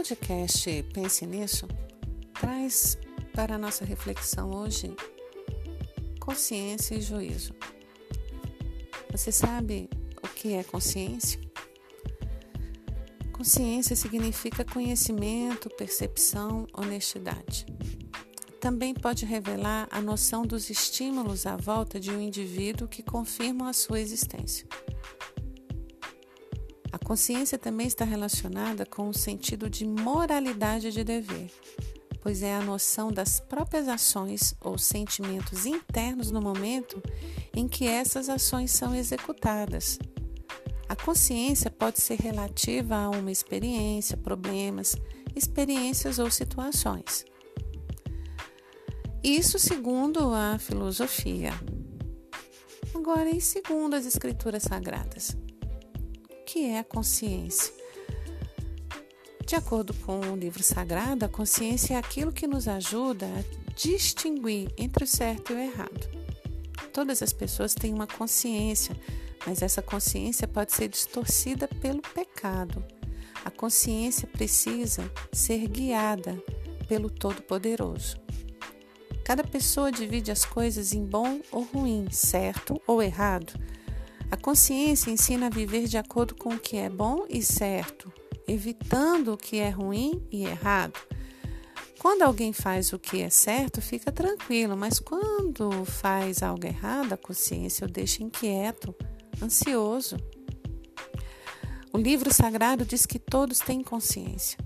podcast Pense Nisso traz para a nossa reflexão hoje consciência e juízo. Você sabe o que é consciência? Consciência significa conhecimento, percepção, honestidade. Também pode revelar a noção dos estímulos à volta de um indivíduo que confirmam a sua existência. Consciência também está relacionada com o sentido de moralidade de dever, pois é a noção das próprias ações ou sentimentos internos no momento em que essas ações são executadas. A consciência pode ser relativa a uma experiência, problemas, experiências ou situações. Isso segundo a filosofia. Agora, e segundo as escrituras sagradas? Que é a consciência? De acordo com o livro sagrado, a consciência é aquilo que nos ajuda a distinguir entre o certo e o errado. Todas as pessoas têm uma consciência, mas essa consciência pode ser distorcida pelo pecado. A consciência precisa ser guiada pelo Todo-Poderoso. Cada pessoa divide as coisas em bom ou ruim, certo ou errado, a consciência ensina a viver de acordo com o que é bom e certo, evitando o que é ruim e errado. Quando alguém faz o que é certo, fica tranquilo, mas quando faz algo errado, a consciência o deixa inquieto, ansioso. O livro sagrado diz que todos têm consciência.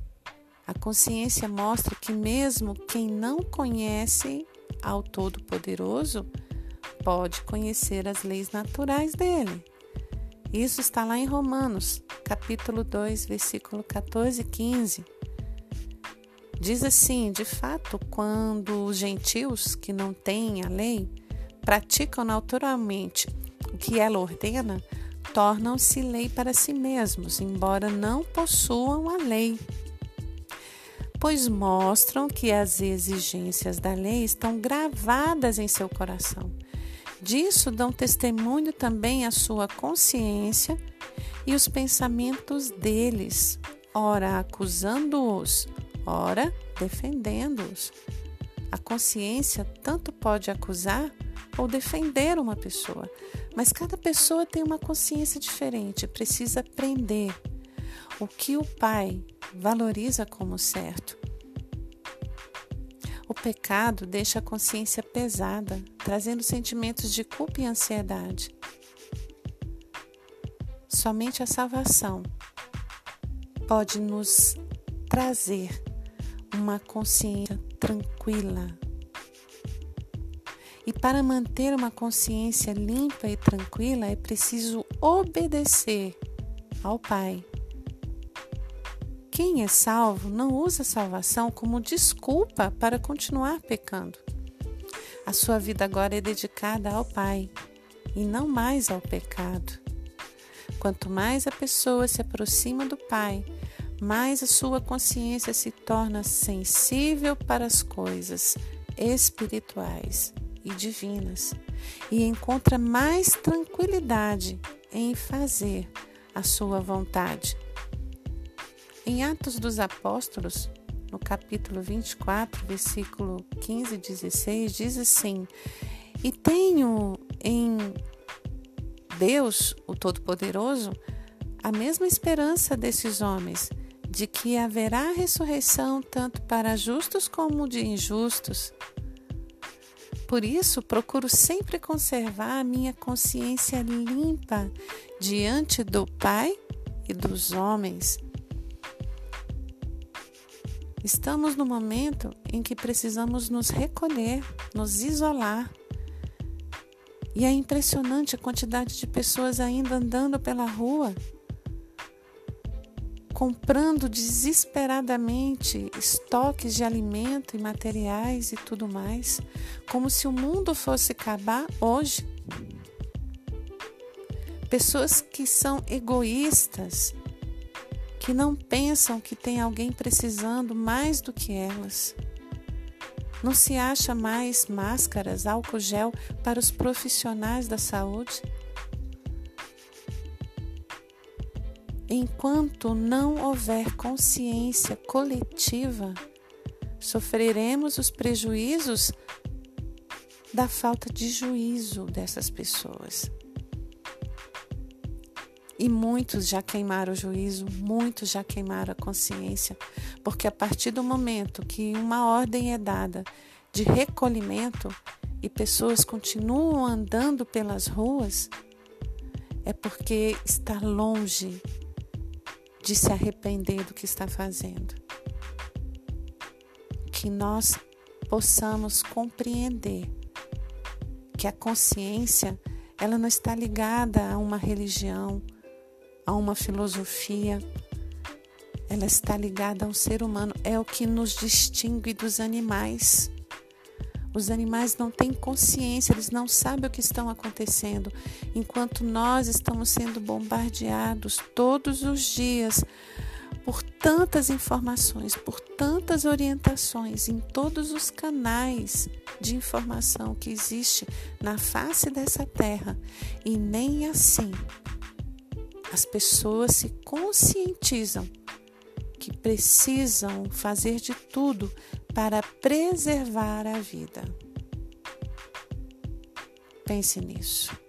A consciência mostra que, mesmo quem não conhece ao Todo-Poderoso, pode conhecer as leis naturais dele. Isso está lá em Romanos, capítulo 2, versículo 14 e 15. Diz assim: de fato, quando os gentios que não têm a lei praticam naturalmente o que ela ordena, tornam-se lei para si mesmos, embora não possuam a lei. Pois mostram que as exigências da lei estão gravadas em seu coração Disso dão testemunho também a sua consciência e os pensamentos deles, ora acusando-os, ora defendendo-os. A consciência tanto pode acusar ou defender uma pessoa, mas cada pessoa tem uma consciência diferente, precisa aprender o que o pai valoriza como certo pecado deixa a consciência pesada, trazendo sentimentos de culpa e ansiedade. Somente a salvação pode nos trazer uma consciência tranquila. E para manter uma consciência limpa e tranquila é preciso obedecer ao Pai quem é salvo não usa a salvação como desculpa para continuar pecando. A sua vida agora é dedicada ao Pai e não mais ao pecado. Quanto mais a pessoa se aproxima do Pai, mais a sua consciência se torna sensível para as coisas espirituais e divinas e encontra mais tranquilidade em fazer a sua vontade em Atos dos Apóstolos, no capítulo 24, versículo 15 e 16, diz assim: E tenho em Deus, o Todo-Poderoso, a mesma esperança desses homens, de que haverá ressurreição tanto para justos como de injustos. Por isso, procuro sempre conservar a minha consciência limpa diante do Pai e dos homens. Estamos no momento em que precisamos nos recolher, nos isolar. E é impressionante a quantidade de pessoas ainda andando pela rua, comprando desesperadamente estoques de alimento e materiais e tudo mais, como se o mundo fosse acabar hoje. Pessoas que são egoístas, que não pensam que tem alguém precisando mais do que elas. Não se acha mais máscaras, álcool gel para os profissionais da saúde? enquanto não houver consciência coletiva, sofreremos os prejuízos da falta de juízo dessas pessoas. E muitos já queimaram o juízo, muitos já queimaram a consciência, porque a partir do momento que uma ordem é dada de recolhimento e pessoas continuam andando pelas ruas, é porque está longe de se arrepender do que está fazendo. Que nós possamos compreender que a consciência ela não está ligada a uma religião, a uma filosofia, ela está ligada a um ser humano, é o que nos distingue dos animais. Os animais não têm consciência, eles não sabem o que estão acontecendo, enquanto nós estamos sendo bombardeados todos os dias por tantas informações, por tantas orientações em todos os canais de informação que existe na face dessa terra e nem assim as pessoas se conscientizam que precisam fazer de tudo para preservar a vida. Pense nisso.